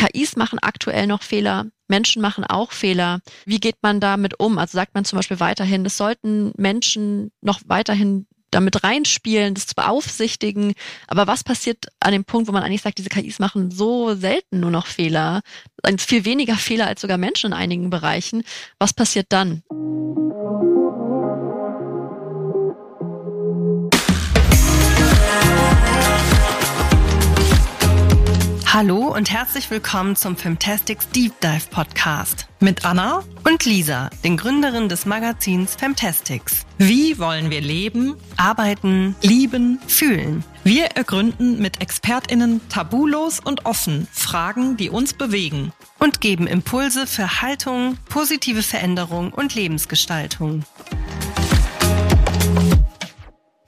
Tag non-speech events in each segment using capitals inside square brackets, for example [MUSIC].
KIs machen aktuell noch Fehler. Menschen machen auch Fehler. Wie geht man damit um? Also sagt man zum Beispiel weiterhin, es sollten Menschen noch weiterhin damit reinspielen, das zu beaufsichtigen. Aber was passiert an dem Punkt, wo man eigentlich sagt, diese KIs machen so selten nur noch Fehler, viel weniger Fehler als sogar Menschen in einigen Bereichen. Was passiert dann? Hallo und herzlich willkommen zum Femtastics Deep Dive Podcast mit Anna und Lisa, den Gründerinnen des Magazins Femtastics. Wie wollen wir leben, arbeiten, lieben, fühlen? Wir ergründen mit ExpertInnen tabulos und offen Fragen, die uns bewegen. Und geben Impulse für Haltung, positive Veränderung und Lebensgestaltung.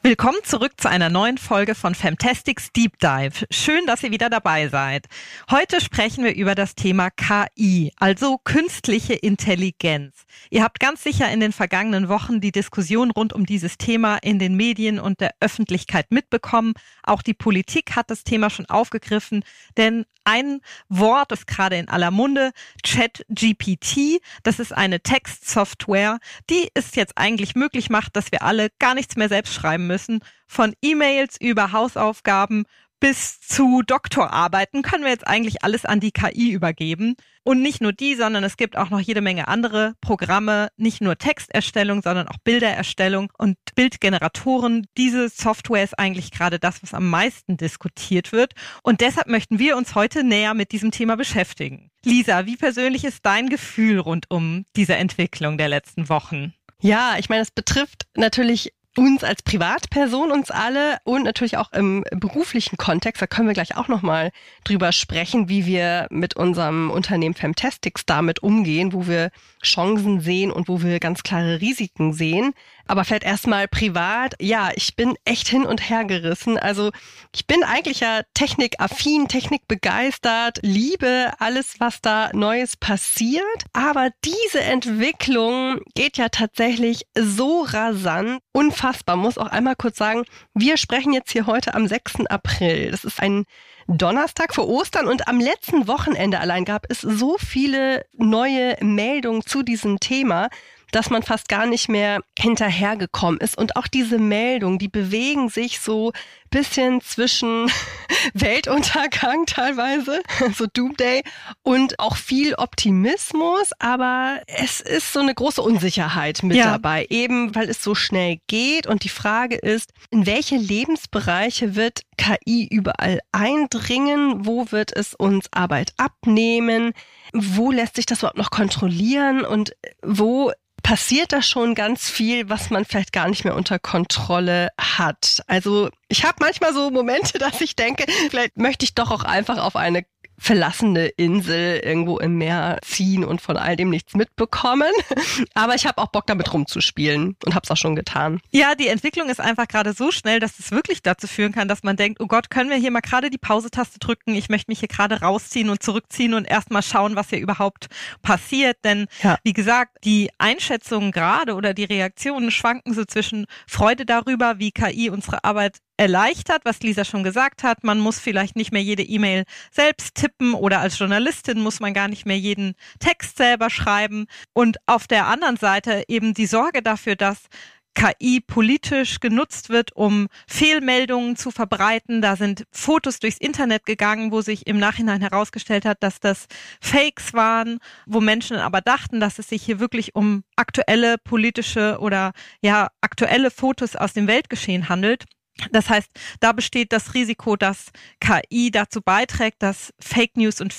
Willkommen zurück zu einer neuen Folge von Fantastics Deep Dive. Schön, dass ihr wieder dabei seid. Heute sprechen wir über das Thema KI, also künstliche Intelligenz. Ihr habt ganz sicher in den vergangenen Wochen die Diskussion rund um dieses Thema in den Medien und der Öffentlichkeit mitbekommen. Auch die Politik hat das Thema schon aufgegriffen, denn ein Wort ist gerade in aller Munde, ChatGPT. Das ist eine Textsoftware, die es jetzt eigentlich möglich macht, dass wir alle gar nichts mehr selbst schreiben müssen. Von E-Mails über Hausaufgaben bis zu Doktorarbeiten können wir jetzt eigentlich alles an die KI übergeben. Und nicht nur die, sondern es gibt auch noch jede Menge andere Programme, nicht nur Texterstellung, sondern auch Bildererstellung und Bildgeneratoren. Diese Software ist eigentlich gerade das, was am meisten diskutiert wird. Und deshalb möchten wir uns heute näher mit diesem Thema beschäftigen. Lisa, wie persönlich ist dein Gefühl rund um diese Entwicklung der letzten Wochen? Ja, ich meine, es betrifft natürlich uns als Privatperson, uns alle und natürlich auch im beruflichen Kontext, da können wir gleich auch nochmal drüber sprechen, wie wir mit unserem Unternehmen Femtastics damit umgehen, wo wir Chancen sehen und wo wir ganz klare Risiken sehen. Aber vielleicht erstmal privat. Ja, ich bin echt hin und her gerissen. Also ich bin eigentlich ja technikaffin, technikbegeistert, liebe alles, was da Neues passiert. Aber diese Entwicklung geht ja tatsächlich so rasant, unfassbar. Muss auch einmal kurz sagen, wir sprechen jetzt hier heute am 6. April. Das ist ein Donnerstag vor Ostern und am letzten Wochenende allein gab es so viele neue Meldungen zu diesem Thema dass man fast gar nicht mehr hinterhergekommen ist. Und auch diese Meldungen, die bewegen sich so bisschen zwischen [LAUGHS] Weltuntergang teilweise, [LAUGHS] so Doomday, und auch viel Optimismus, aber es ist so eine große Unsicherheit mit ja. dabei, eben weil es so schnell geht. Und die Frage ist, in welche Lebensbereiche wird KI überall eindringen? Wo wird es uns Arbeit abnehmen? Wo lässt sich das überhaupt noch kontrollieren? Und wo passiert da schon ganz viel, was man vielleicht gar nicht mehr unter Kontrolle hat. Also ich habe manchmal so Momente, [LAUGHS] dass ich denke, vielleicht möchte ich doch auch einfach auf eine verlassene Insel irgendwo im Meer ziehen und von all dem nichts mitbekommen. [LAUGHS] Aber ich habe auch Bock damit rumzuspielen und habe es auch schon getan. Ja, die Entwicklung ist einfach gerade so schnell, dass es wirklich dazu führen kann, dass man denkt, oh Gott, können wir hier mal gerade die Pause-Taste drücken? Ich möchte mich hier gerade rausziehen und zurückziehen und erstmal schauen, was hier überhaupt passiert. Denn ja. wie gesagt, die Einschätzungen gerade oder die Reaktionen schwanken so zwischen Freude darüber, wie KI unsere Arbeit erleichtert, was Lisa schon gesagt hat. Man muss vielleicht nicht mehr jede E-Mail selbst tippen oder als Journalistin muss man gar nicht mehr jeden Text selber schreiben. Und auf der anderen Seite eben die Sorge dafür, dass KI politisch genutzt wird, um Fehlmeldungen zu verbreiten. Da sind Fotos durchs Internet gegangen, wo sich im Nachhinein herausgestellt hat, dass das Fakes waren, wo Menschen aber dachten, dass es sich hier wirklich um aktuelle politische oder ja aktuelle Fotos aus dem Weltgeschehen handelt. Das heißt, da besteht das Risiko, dass KI dazu beiträgt, dass Fake News und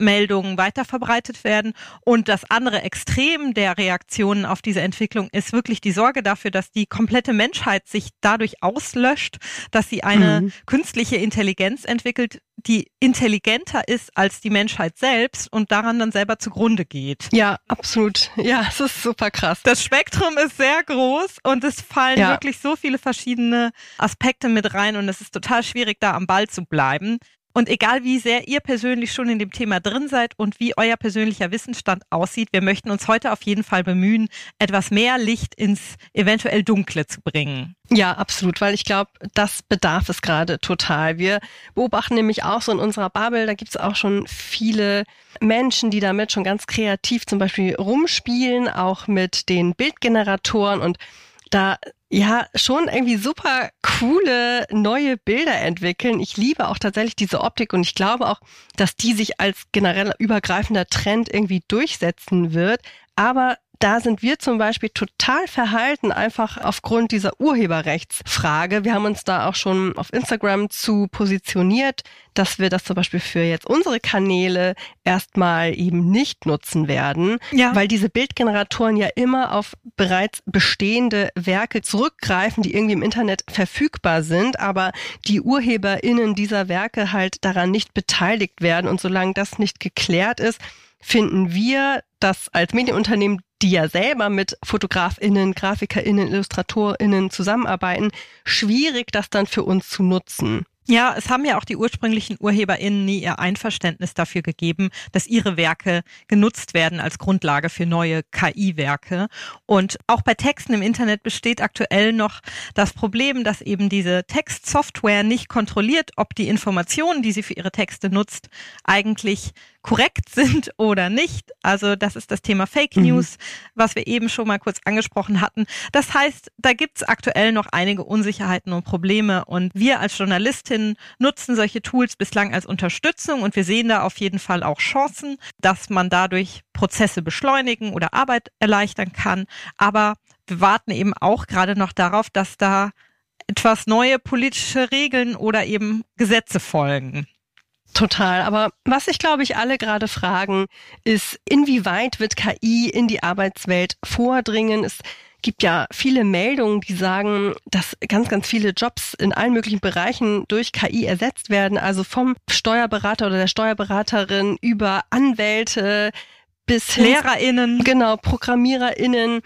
Fehlmeldungen weiterverbreitet werden. Und das andere Extrem der Reaktionen auf diese Entwicklung ist wirklich die Sorge dafür, dass die komplette Menschheit sich dadurch auslöscht, dass sie eine mhm. künstliche Intelligenz entwickelt, die intelligenter ist als die Menschheit selbst und daran dann selber zugrunde geht. Ja, absolut. Ja, es ist super krass. Das Spektrum ist sehr groß und es fallen ja. wirklich so viele verschiedene Aspekte mit rein und es ist total schwierig, da am Ball zu bleiben. Und egal wie sehr ihr persönlich schon in dem Thema drin seid und wie euer persönlicher Wissensstand aussieht, wir möchten uns heute auf jeden Fall bemühen, etwas mehr Licht ins eventuell Dunkle zu bringen. Ja, absolut, weil ich glaube, das bedarf es gerade total. Wir beobachten nämlich auch so in unserer Bubble, da gibt es auch schon viele Menschen, die damit schon ganz kreativ zum Beispiel rumspielen, auch mit den Bildgeneratoren und da ja schon irgendwie super coole neue Bilder entwickeln. Ich liebe auch tatsächlich diese Optik und ich glaube auch, dass die sich als generell übergreifender Trend irgendwie durchsetzen wird. Aber da sind wir zum Beispiel total verhalten, einfach aufgrund dieser Urheberrechtsfrage. Wir haben uns da auch schon auf Instagram zu positioniert, dass wir das zum Beispiel für jetzt unsere Kanäle erstmal eben nicht nutzen werden, ja. weil diese Bildgeneratoren ja immer auf bereits bestehende Werke zurückgreifen, die irgendwie im Internet verfügbar sind, aber die UrheberInnen dieser Werke halt daran nicht beteiligt werden. Und solange das nicht geklärt ist, finden wir das als Medienunternehmen, die ja selber mit FotografInnen, GrafikerInnen, IllustratorInnen zusammenarbeiten, schwierig, das dann für uns zu nutzen. Ja, es haben ja auch die ursprünglichen UrheberInnen nie ihr Einverständnis dafür gegeben, dass ihre Werke genutzt werden als Grundlage für neue KI-Werke. Und auch bei Texten im Internet besteht aktuell noch das Problem, dass eben diese Textsoftware nicht kontrolliert, ob die Informationen, die sie für ihre Texte nutzt, eigentlich korrekt sind oder nicht. Also das ist das Thema Fake mhm. News, mhm. was wir eben schon mal kurz angesprochen hatten. Das heißt, da gibt's aktuell noch einige Unsicherheiten und Probleme und wir als Journalistinnen nutzen solche Tools bislang als Unterstützung und wir sehen da auf jeden Fall auch Chancen, dass man dadurch Prozesse beschleunigen oder Arbeit erleichtern kann. Aber wir warten eben auch gerade noch darauf, dass da etwas neue politische Regeln oder eben Gesetze folgen. Total. Aber was sich, glaube ich, alle gerade fragen, ist, inwieweit wird KI in die Arbeitswelt vordringen? Es gibt ja viele Meldungen, die sagen, dass ganz, ganz viele Jobs in allen möglichen Bereichen durch KI ersetzt werden. Also vom Steuerberater oder der Steuerberaterin über Anwälte bis LehrerInnen. Genau, ProgrammiererInnen.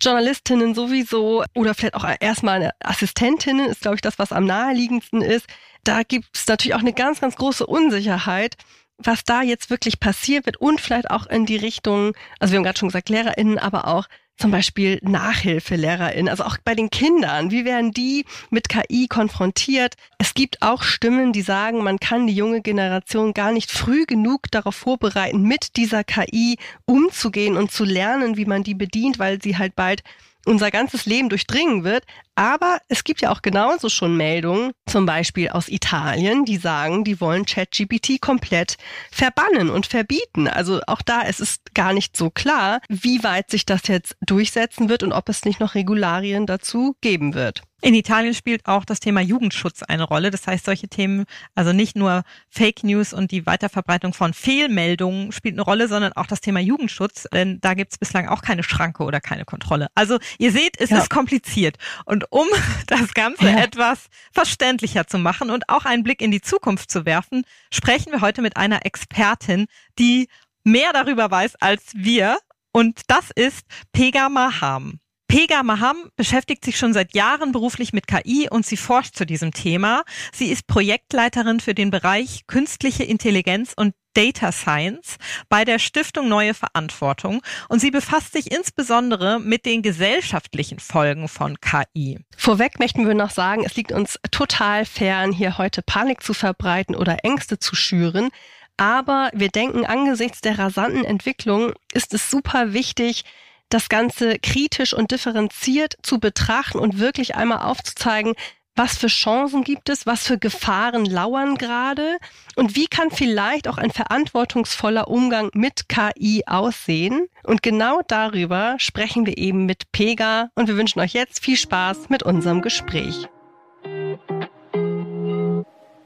Journalistinnen sowieso oder vielleicht auch erstmal Assistentinnen ist, glaube ich, das, was am naheliegendsten ist da gibt es natürlich auch eine ganz, ganz große Unsicherheit, was da jetzt wirklich passiert wird und vielleicht auch in die Richtung, also wir haben gerade schon gesagt, LehrerInnen, aber auch zum Beispiel NachhilfelehrerInnen, also auch bei den Kindern. Wie werden die mit KI konfrontiert? Es gibt auch Stimmen, die sagen, man kann die junge Generation gar nicht früh genug darauf vorbereiten, mit dieser KI umzugehen und zu lernen, wie man die bedient, weil sie halt bald unser ganzes Leben durchdringen wird. Aber es gibt ja auch genauso schon Meldungen, zum Beispiel aus Italien, die sagen, die wollen ChatGPT komplett verbannen und verbieten. Also auch da ist es gar nicht so klar, wie weit sich das jetzt durchsetzen wird und ob es nicht noch Regularien dazu geben wird. In Italien spielt auch das Thema Jugendschutz eine Rolle. Das heißt, solche Themen, also nicht nur Fake News und die Weiterverbreitung von Fehlmeldungen spielt eine Rolle, sondern auch das Thema Jugendschutz, denn da gibt es bislang auch keine Schranke oder keine Kontrolle. Also ihr seht, es ja. ist kompliziert. Und um [LAUGHS] das Ganze ja. etwas verständlicher zu machen und auch einen Blick in die Zukunft zu werfen, sprechen wir heute mit einer Expertin, die mehr darüber weiß als wir. Und das ist Pega Maham. Pega Maham beschäftigt sich schon seit Jahren beruflich mit KI und sie forscht zu diesem Thema. Sie ist Projektleiterin für den Bereich künstliche Intelligenz und Data Science bei der Stiftung Neue Verantwortung und sie befasst sich insbesondere mit den gesellschaftlichen Folgen von KI. Vorweg möchten wir noch sagen, es liegt uns total fern, hier heute Panik zu verbreiten oder Ängste zu schüren. Aber wir denken, angesichts der rasanten Entwicklung ist es super wichtig, das Ganze kritisch und differenziert zu betrachten und wirklich einmal aufzuzeigen, was für Chancen gibt es, was für Gefahren lauern gerade und wie kann vielleicht auch ein verantwortungsvoller Umgang mit KI aussehen. Und genau darüber sprechen wir eben mit Pega und wir wünschen euch jetzt viel Spaß mit unserem Gespräch.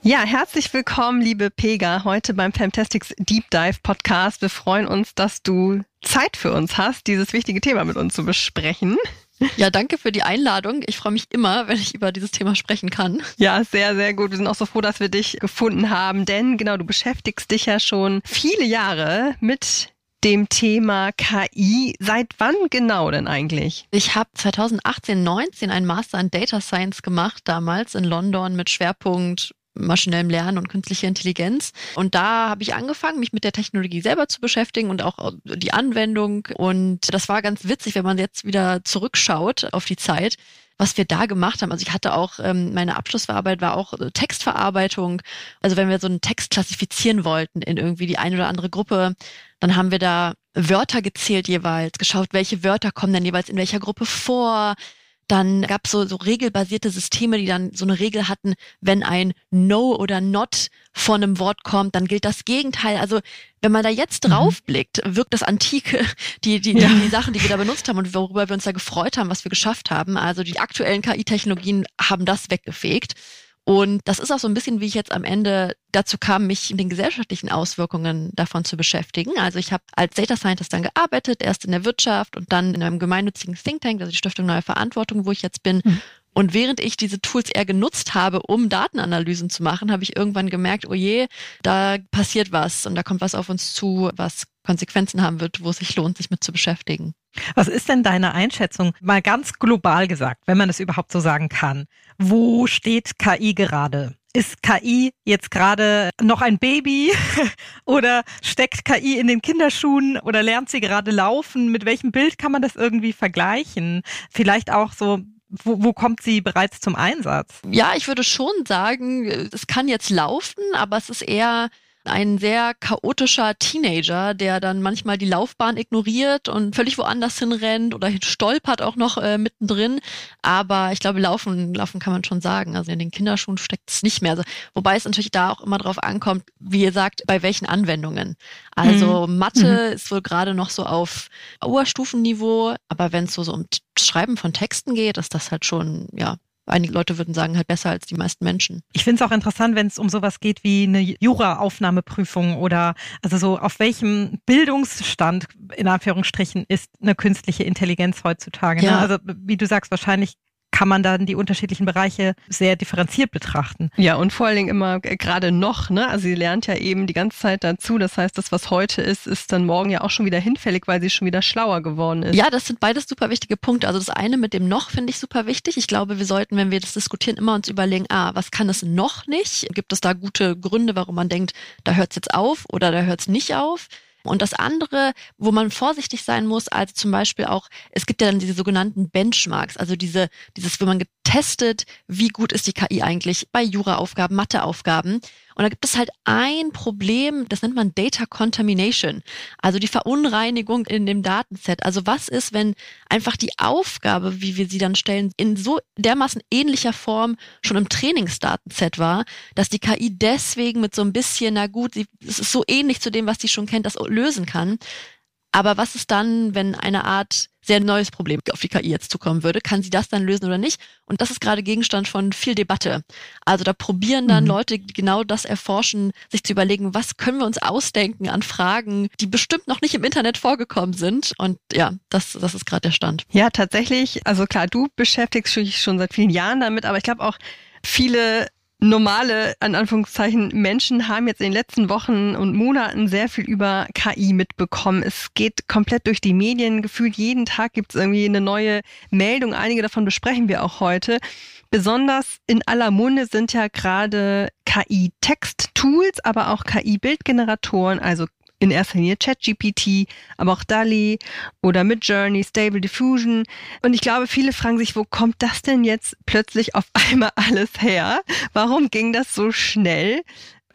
Ja, herzlich willkommen, liebe Pega, heute beim Fantastics Deep Dive Podcast. Wir freuen uns, dass du Zeit für uns hast, dieses wichtige Thema mit uns zu besprechen. Ja, danke für die Einladung. Ich freue mich immer, wenn ich über dieses Thema sprechen kann. Ja, sehr, sehr gut. Wir sind auch so froh, dass wir dich gefunden haben, denn genau, du beschäftigst dich ja schon viele Jahre mit dem Thema KI. Seit wann genau denn eigentlich? Ich habe 2018, 19 einen Master in Data Science gemacht, damals in London mit Schwerpunkt maschinellem Lernen und künstlicher Intelligenz. Und da habe ich angefangen, mich mit der Technologie selber zu beschäftigen und auch die Anwendung. Und das war ganz witzig, wenn man jetzt wieder zurückschaut auf die Zeit was wir da gemacht haben. Also ich hatte auch, ähm, meine Abschlussarbeit war auch äh, Textverarbeitung. Also wenn wir so einen Text klassifizieren wollten in irgendwie die eine oder andere Gruppe, dann haben wir da Wörter gezählt jeweils, geschaut, welche Wörter kommen denn jeweils in welcher Gruppe vor, dann gab es so, so regelbasierte Systeme, die dann so eine Regel hatten, wenn ein No oder Not vor einem Wort kommt, dann gilt das Gegenteil. Also wenn man da jetzt mhm. drauf blickt, wirkt das Antike, [LAUGHS] die, die, ja. die, die Sachen, die wir da benutzt haben und worüber wir uns da gefreut haben, was wir geschafft haben. Also die aktuellen KI-Technologien haben das weggefegt. Und das ist auch so ein bisschen, wie ich jetzt am Ende dazu kam, mich mit den gesellschaftlichen Auswirkungen davon zu beschäftigen. Also ich habe als Data Scientist dann gearbeitet, erst in der Wirtschaft und dann in einem gemeinnützigen Think Tank, also die Stiftung Neue Verantwortung, wo ich jetzt bin. Mhm. Und während ich diese Tools eher genutzt habe, um Datenanalysen zu machen, habe ich irgendwann gemerkt, oh je, da passiert was und da kommt was auf uns zu, was Konsequenzen haben wird, wo es sich lohnt, sich mit zu beschäftigen. Was ist denn deine Einschätzung, mal ganz global gesagt, wenn man es überhaupt so sagen kann? Wo steht KI gerade? Ist KI jetzt gerade noch ein Baby [LAUGHS] oder steckt KI in den Kinderschuhen oder lernt sie gerade laufen? Mit welchem Bild kann man das irgendwie vergleichen? Vielleicht auch so, wo, wo kommt sie bereits zum Einsatz? Ja, ich würde schon sagen, es kann jetzt laufen, aber es ist eher ein sehr chaotischer Teenager, der dann manchmal die Laufbahn ignoriert und völlig woanders hinrennt oder stolpert auch noch äh, mittendrin. Aber ich glaube, laufen, laufen kann man schon sagen. Also in den Kinderschuhen steckt es nicht mehr. Also, wobei es natürlich da auch immer drauf ankommt, wie ihr sagt, bei welchen Anwendungen. Also mhm. Mathe mhm. ist wohl gerade noch so auf Oberstufenniveau, aber wenn es so, so um Schreiben von Texten geht, ist das halt schon, ja, einige Leute würden sagen, halt besser als die meisten Menschen. Ich finde es auch interessant, wenn es um sowas geht wie eine Jura-Aufnahmeprüfung oder also so auf welchem Bildungsstand in Anführungsstrichen ist eine künstliche Intelligenz heutzutage. Ne? Ja. Ne? Also wie du sagst, wahrscheinlich kann man dann die unterschiedlichen Bereiche sehr differenziert betrachten. Ja, und vor allen Dingen immer gerade noch, ne? Also sie lernt ja eben die ganze Zeit dazu. Das heißt, das, was heute ist, ist dann morgen ja auch schon wieder hinfällig, weil sie schon wieder schlauer geworden ist. Ja, das sind beides super wichtige Punkte. Also das eine mit dem noch finde ich super wichtig. Ich glaube, wir sollten, wenn wir das diskutieren, immer uns überlegen, ah, was kann es noch nicht? Gibt es da gute Gründe, warum man denkt, da hört es jetzt auf oder da hört es nicht auf? Und das andere, wo man vorsichtig sein muss, also zum Beispiel auch, es gibt ja dann diese sogenannten Benchmarks, also diese, dieses, wo man getestet, wie gut ist die KI eigentlich bei Juraaufgaben, Matheaufgaben. Und da gibt es halt ein Problem, das nennt man Data Contamination, also die Verunreinigung in dem Datenset. Also was ist, wenn einfach die Aufgabe, wie wir sie dann stellen, in so dermaßen ähnlicher Form schon im Trainingsdatenset war, dass die KI deswegen mit so ein bisschen, na gut, es ist so ähnlich zu dem, was sie schon kennt, das lösen kann. Aber was ist dann, wenn eine Art sehr neues Problem auf die KI jetzt zukommen würde? Kann sie das dann lösen oder nicht? Und das ist gerade Gegenstand von viel Debatte. Also da probieren dann mhm. Leute, die genau das erforschen, sich zu überlegen, was können wir uns ausdenken an Fragen, die bestimmt noch nicht im Internet vorgekommen sind. Und ja, das, das ist gerade der Stand. Ja, tatsächlich. Also klar, du beschäftigst dich schon seit vielen Jahren damit, aber ich glaube auch viele normale, an Anführungszeichen, Menschen haben jetzt in den letzten Wochen und Monaten sehr viel über KI mitbekommen. Es geht komplett durch die Medien. Gefühlt jeden Tag gibt es irgendwie eine neue Meldung. Einige davon besprechen wir auch heute. Besonders in aller Munde sind ja gerade KI-Text-Tools, aber auch KI-Bildgeneratoren, also in erster Linie ChatGPT, aber auch DALI oder Midjourney, Stable Diffusion. Und ich glaube, viele fragen sich, wo kommt das denn jetzt plötzlich auf [LAUGHS] einmal alles her? Warum ging das so schnell?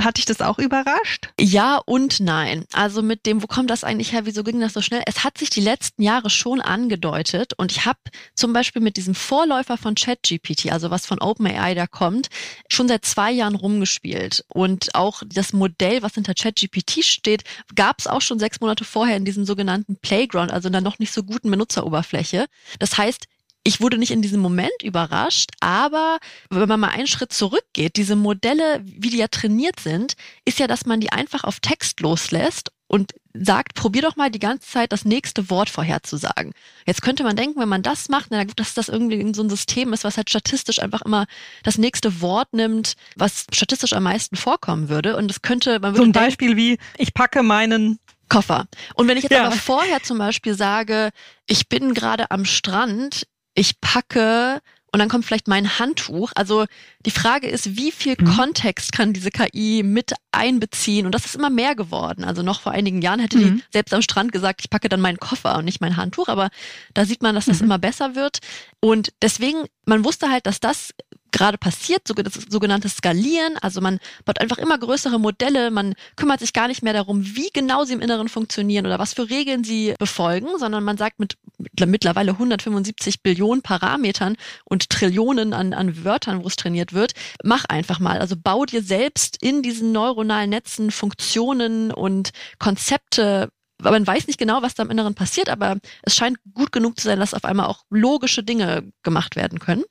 Hat dich das auch überrascht? Ja und nein. Also mit dem, wo kommt das eigentlich her? Wieso ging das so schnell? Es hat sich die letzten Jahre schon angedeutet und ich habe zum Beispiel mit diesem Vorläufer von ChatGPT, also was von OpenAI da kommt, schon seit zwei Jahren rumgespielt. Und auch das Modell, was hinter ChatGPT steht, gab es auch schon sechs Monate vorher in diesem sogenannten Playground, also in der noch nicht so guten Benutzeroberfläche. Das heißt, ich wurde nicht in diesem Moment überrascht, aber wenn man mal einen Schritt zurückgeht, diese Modelle, wie die ja trainiert sind, ist ja, dass man die einfach auf Text loslässt und sagt, probier doch mal die ganze Zeit das nächste Wort vorherzusagen. Jetzt könnte man denken, wenn man das macht, na gut, dass das irgendwie so ein System ist, was halt statistisch einfach immer das nächste Wort nimmt, was statistisch am meisten vorkommen würde. Und das könnte, man würde. So ein Beispiel wie, ich packe meinen Koffer. Und wenn ich jetzt ja. aber vorher zum Beispiel sage, ich bin gerade am Strand, ich packe und dann kommt vielleicht mein Handtuch. Also die Frage ist, wie viel mhm. Kontext kann diese KI mit einbeziehen? Und das ist immer mehr geworden. Also noch vor einigen Jahren hätte mhm. die selbst am Strand gesagt, ich packe dann meinen Koffer und nicht mein Handtuch. Aber da sieht man, dass das mhm. immer besser wird. Und deswegen, man wusste halt, dass das gerade passiert, sogenannte Skalieren. Also man baut einfach immer größere Modelle, man kümmert sich gar nicht mehr darum, wie genau sie im Inneren funktionieren oder was für Regeln sie befolgen, sondern man sagt mit mittlerweile 175 Billionen Parametern und Trillionen an, an Wörtern, wo es trainiert wird, mach einfach mal. Also bau dir selbst in diesen neuronalen Netzen Funktionen und Konzepte man weiß nicht genau, was da im Inneren passiert, aber es scheint gut genug zu sein, dass auf einmal auch logische Dinge gemacht werden können.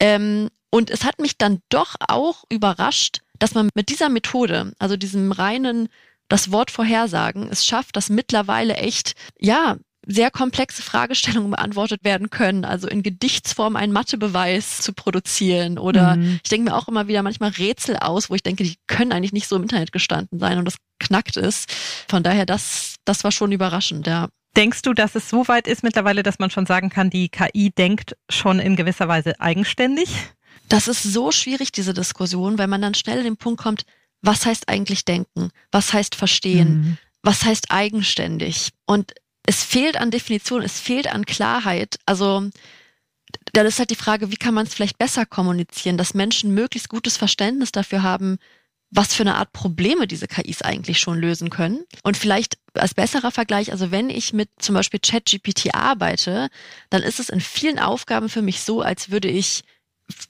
Ähm, und es hat mich dann doch auch überrascht, dass man mit dieser Methode, also diesem reinen das Wort vorhersagen, es schafft, dass mittlerweile echt, ja, sehr komplexe Fragestellungen beantwortet werden können, also in Gedichtsform einen Mathebeweis zu produzieren oder mhm. ich denke mir auch immer wieder manchmal Rätsel aus, wo ich denke, die können eigentlich nicht so im Internet gestanden sein und das knackt ist. Von daher, das, das war schon überraschend, ja. Denkst du, dass es so weit ist mittlerweile, dass man schon sagen kann, die KI denkt schon in gewisser Weise eigenständig? Das ist so schwierig, diese Diskussion, weil man dann schnell in den Punkt kommt, was heißt eigentlich denken? Was heißt verstehen? Mhm. Was heißt eigenständig? Und es fehlt an Definition, es fehlt an Klarheit. Also dann ist halt die Frage, wie kann man es vielleicht besser kommunizieren, dass Menschen möglichst gutes Verständnis dafür haben, was für eine Art Probleme diese KIs eigentlich schon lösen können. Und vielleicht als besserer Vergleich, also wenn ich mit zum Beispiel ChatGPT arbeite, dann ist es in vielen Aufgaben für mich so, als würde ich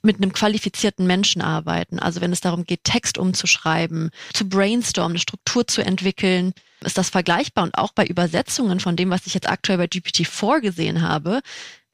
mit einem qualifizierten Menschen arbeiten. Also wenn es darum geht, Text umzuschreiben, zu brainstormen, eine Struktur zu entwickeln, ist das vergleichbar. Und auch bei Übersetzungen von dem, was ich jetzt aktuell bei GPT-4 gesehen habe,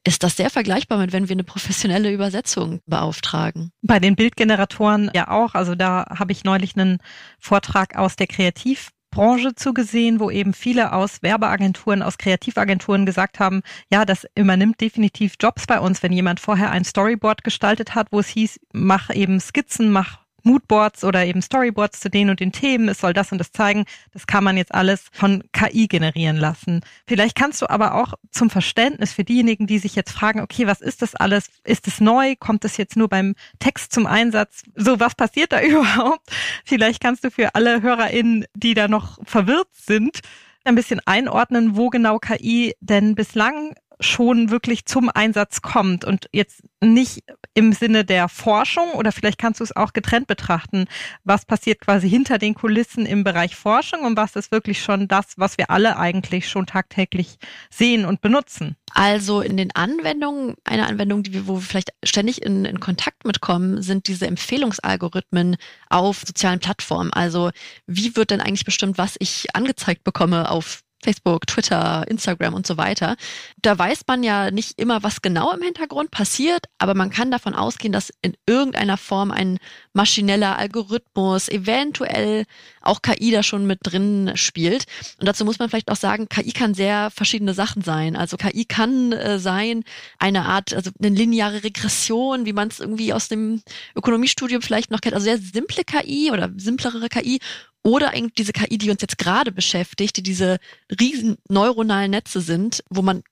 ist das sehr vergleichbar mit, wenn wir eine professionelle Übersetzung beauftragen. Bei den Bildgeneratoren ja auch. Also da habe ich neulich einen Vortrag aus der Kreativ Branche zugesehen, wo eben viele aus Werbeagenturen, aus Kreativagenturen gesagt haben, ja, das übernimmt definitiv Jobs bei uns, wenn jemand vorher ein Storyboard gestaltet hat, wo es hieß, mach eben Skizzen, mach Moodboards oder eben Storyboards zu den und den Themen, es soll das und das zeigen. Das kann man jetzt alles von KI generieren lassen. Vielleicht kannst du aber auch zum Verständnis für diejenigen, die sich jetzt fragen, okay, was ist das alles? Ist es neu? Kommt es jetzt nur beim Text zum Einsatz? So, was passiert da [LAUGHS] überhaupt? Vielleicht kannst du für alle HörerInnen, die da noch verwirrt sind, ein bisschen einordnen, wo genau KI denn bislang schon wirklich zum Einsatz kommt und jetzt nicht im Sinne der Forschung oder vielleicht kannst du es auch getrennt betrachten. Was passiert quasi hinter den Kulissen im Bereich Forschung und was ist wirklich schon das, was wir alle eigentlich schon tagtäglich sehen und benutzen? Also in den Anwendungen, eine Anwendung, die wir, wo wir vielleicht ständig in, in Kontakt mitkommen, sind diese Empfehlungsalgorithmen auf sozialen Plattformen. Also wie wird denn eigentlich bestimmt, was ich angezeigt bekomme auf Facebook, Twitter, Instagram und so weiter. Da weiß man ja nicht immer, was genau im Hintergrund passiert, aber man kann davon ausgehen, dass in irgendeiner Form ein maschineller Algorithmus, eventuell auch KI da schon mit drin spielt. Und dazu muss man vielleicht auch sagen, KI kann sehr verschiedene Sachen sein. Also KI kann äh, sein eine Art, also eine lineare Regression, wie man es irgendwie aus dem Ökonomiestudium vielleicht noch kennt. Also sehr simple KI oder simplere KI oder eigentlich diese KI, die uns jetzt gerade beschäftigt, die diese riesen neuronalen Netze sind, wo man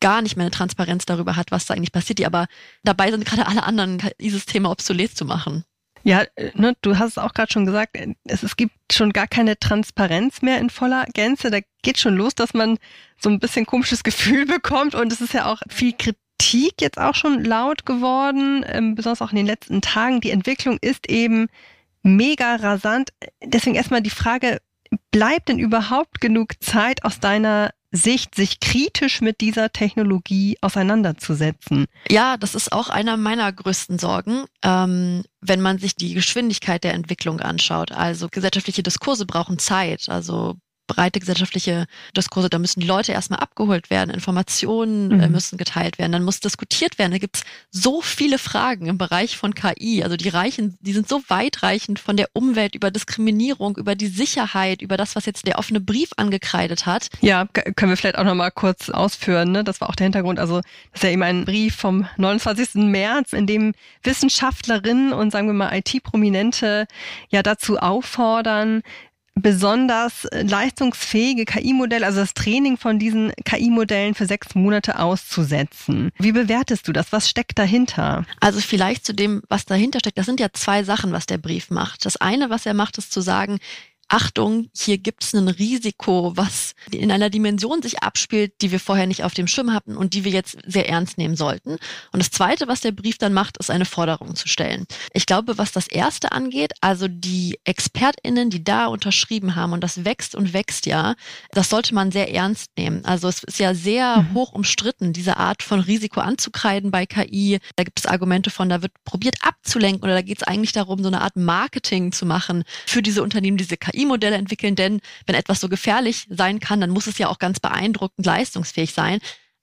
gar nicht mehr eine Transparenz darüber hat, was da eigentlich passiert, die aber dabei sind, gerade alle anderen KI-Systeme obsolet zu machen. Ja, ne, du hast es auch gerade schon gesagt, es, es gibt schon gar keine Transparenz mehr in voller Gänze. Da geht schon los, dass man so ein bisschen komisches [LAUGHS] Gefühl bekommt und es ist ja auch viel Kritik jetzt auch schon laut geworden, ähm, besonders auch in den letzten Tagen. Die Entwicklung ist eben mega rasant. Deswegen erstmal die Frage, bleibt denn überhaupt genug Zeit aus deiner Sicht, sich kritisch mit dieser Technologie auseinanderzusetzen? Ja, das ist auch einer meiner größten Sorgen, ähm, wenn man sich die Geschwindigkeit der Entwicklung anschaut. Also gesellschaftliche Diskurse brauchen Zeit. Also breite gesellschaftliche Diskurse, da müssen die Leute erstmal abgeholt werden, Informationen äh, mhm. müssen geteilt werden, dann muss diskutiert werden. Da gibt's so viele Fragen im Bereich von KI. Also die reichen, die sind so weitreichend von der Umwelt über Diskriminierung, über die Sicherheit, über das, was jetzt der offene Brief angekreidet hat. Ja, können wir vielleicht auch nochmal kurz ausführen. Ne? Das war auch der Hintergrund. Also das ist ja eben ein Brief vom 29. März, in dem Wissenschaftlerinnen und sagen wir mal IT-Prominente ja dazu auffordern, besonders leistungsfähige KI-Modelle, also das Training von diesen KI-Modellen für sechs Monate auszusetzen. Wie bewertest du das? Was steckt dahinter? Also vielleicht zu dem, was dahinter steckt. Das sind ja zwei Sachen, was der Brief macht. Das eine, was er macht, ist zu sagen, Achtung, hier gibt es ein Risiko, was in einer Dimension sich abspielt, die wir vorher nicht auf dem Schirm hatten und die wir jetzt sehr ernst nehmen sollten. Und das Zweite, was der Brief dann macht, ist eine Forderung zu stellen. Ich glaube, was das Erste angeht, also die Expertinnen, die da unterschrieben haben, und das wächst und wächst ja, das sollte man sehr ernst nehmen. Also es ist ja sehr mhm. hoch umstritten, diese Art von Risiko anzukreiden bei KI. Da gibt es Argumente von, da wird probiert abzulenken oder da geht es eigentlich darum, so eine Art Marketing zu machen für diese Unternehmen, diese KI KI-Modelle entwickeln, denn wenn etwas so gefährlich sein kann, dann muss es ja auch ganz beeindruckend leistungsfähig sein.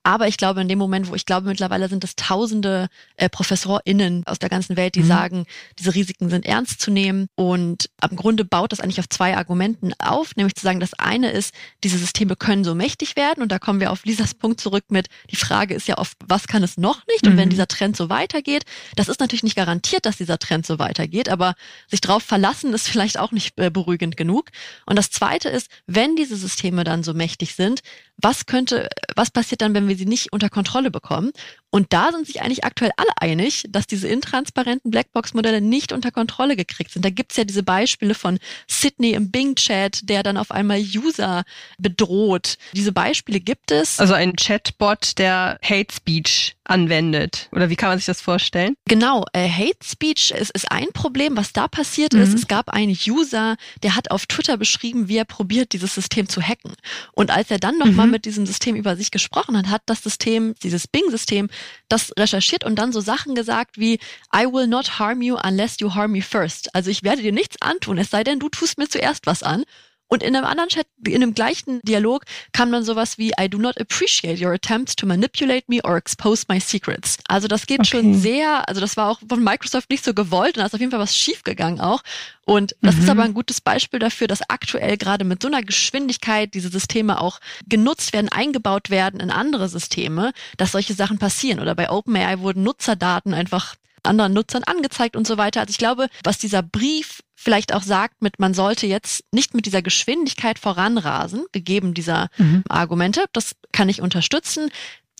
Aber ich glaube, in dem Moment, wo ich glaube, mittlerweile sind es tausende äh, ProfessorInnen aus der ganzen Welt, die mhm. sagen, diese Risiken sind ernst zu nehmen. Und im Grunde baut das eigentlich auf zwei Argumenten auf, nämlich zu sagen, das eine ist, diese Systeme können so mächtig werden. Und da kommen wir auf Lisas Punkt zurück mit, die Frage ist ja oft, was kann es noch nicht? Und mhm. wenn dieser Trend so weitergeht, das ist natürlich nicht garantiert, dass dieser Trend so weitergeht, aber sich darauf verlassen ist vielleicht auch nicht äh, beruhigend genug. Und das zweite ist, wenn diese Systeme dann so mächtig sind, was könnte, was passiert dann, wenn wir sie nicht unter Kontrolle bekommen? Und da sind sich eigentlich aktuell alle einig, dass diese intransparenten Blackbox-Modelle nicht unter Kontrolle gekriegt sind. Da gibt's ja diese Beispiele von Sydney im Bing-Chat, der dann auf einmal User bedroht. Diese Beispiele gibt es. Also ein Chatbot, der Hate Speech anwendet. Oder wie kann man sich das vorstellen? Genau, äh, Hate Speech ist, ist ein Problem. Was da passiert mhm. ist, es gab einen User, der hat auf Twitter beschrieben, wie er probiert, dieses System zu hacken. Und als er dann nochmal mhm. mit diesem System über sich gesprochen hat, hat das System, dieses Bing-System, das recherchiert und dann so Sachen gesagt wie I will not harm you unless you harm me first. Also ich werde dir nichts antun, es sei denn, du tust mir zuerst was an. Und in einem anderen Chat, in dem gleichen Dialog kam dann sowas wie I do not appreciate your attempts to manipulate me or expose my secrets. Also das geht okay. schon sehr, also das war auch von Microsoft nicht so gewollt und da ist auf jeden Fall was schiefgegangen auch. Und das mhm. ist aber ein gutes Beispiel dafür, dass aktuell gerade mit so einer Geschwindigkeit diese Systeme auch genutzt werden, eingebaut werden in andere Systeme, dass solche Sachen passieren. Oder bei OpenAI wurden Nutzerdaten einfach anderen Nutzern angezeigt und so weiter. Also ich glaube, was dieser Brief vielleicht auch sagt mit, man sollte jetzt nicht mit dieser Geschwindigkeit voranrasen, gegeben dieser mhm. Argumente, das kann ich unterstützen.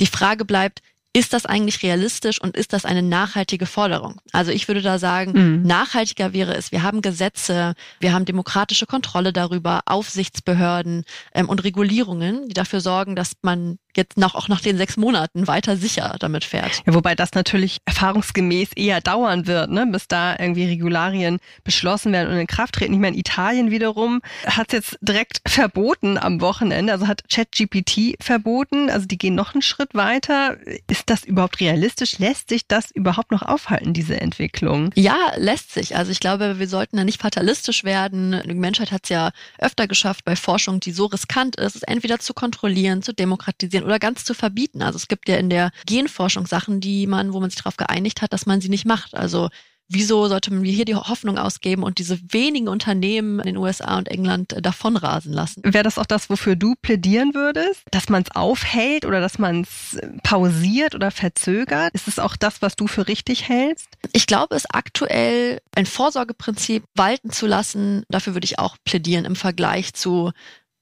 Die Frage bleibt, ist das eigentlich realistisch und ist das eine nachhaltige Forderung? Also ich würde da sagen, mhm. nachhaltiger wäre es, wir haben Gesetze, wir haben demokratische Kontrolle darüber, Aufsichtsbehörden ähm, und Regulierungen, die dafür sorgen, dass man jetzt nach, auch nach den sechs Monaten weiter sicher damit fährt. Ja, wobei das natürlich erfahrungsgemäß eher dauern wird, ne, bis da irgendwie Regularien beschlossen werden und in Kraft treten. Ich meine, Italien wiederum hat es jetzt direkt verboten am Wochenende, also hat ChatGPT verboten, also die gehen noch einen Schritt weiter. Ist das überhaupt realistisch? Lässt sich das überhaupt noch aufhalten, diese Entwicklung? Ja, lässt sich. Also ich glaube, wir sollten da nicht fatalistisch werden. Die Menschheit hat es ja öfter geschafft bei Forschung, die so riskant ist, es entweder zu kontrollieren, zu demokratisieren oder ganz zu verbieten. Also es gibt ja in der Genforschung Sachen, die man, wo man sich darauf geeinigt hat, dass man sie nicht macht. Also wieso sollte man hier die Hoffnung ausgeben und diese wenigen Unternehmen in den USA und England davonrasen lassen? Wäre das auch das, wofür du plädieren würdest? Dass man es aufhält oder dass man es pausiert oder verzögert? Ist es auch das, was du für richtig hältst? Ich glaube, es aktuell ein Vorsorgeprinzip walten zu lassen, dafür würde ich auch plädieren im Vergleich zu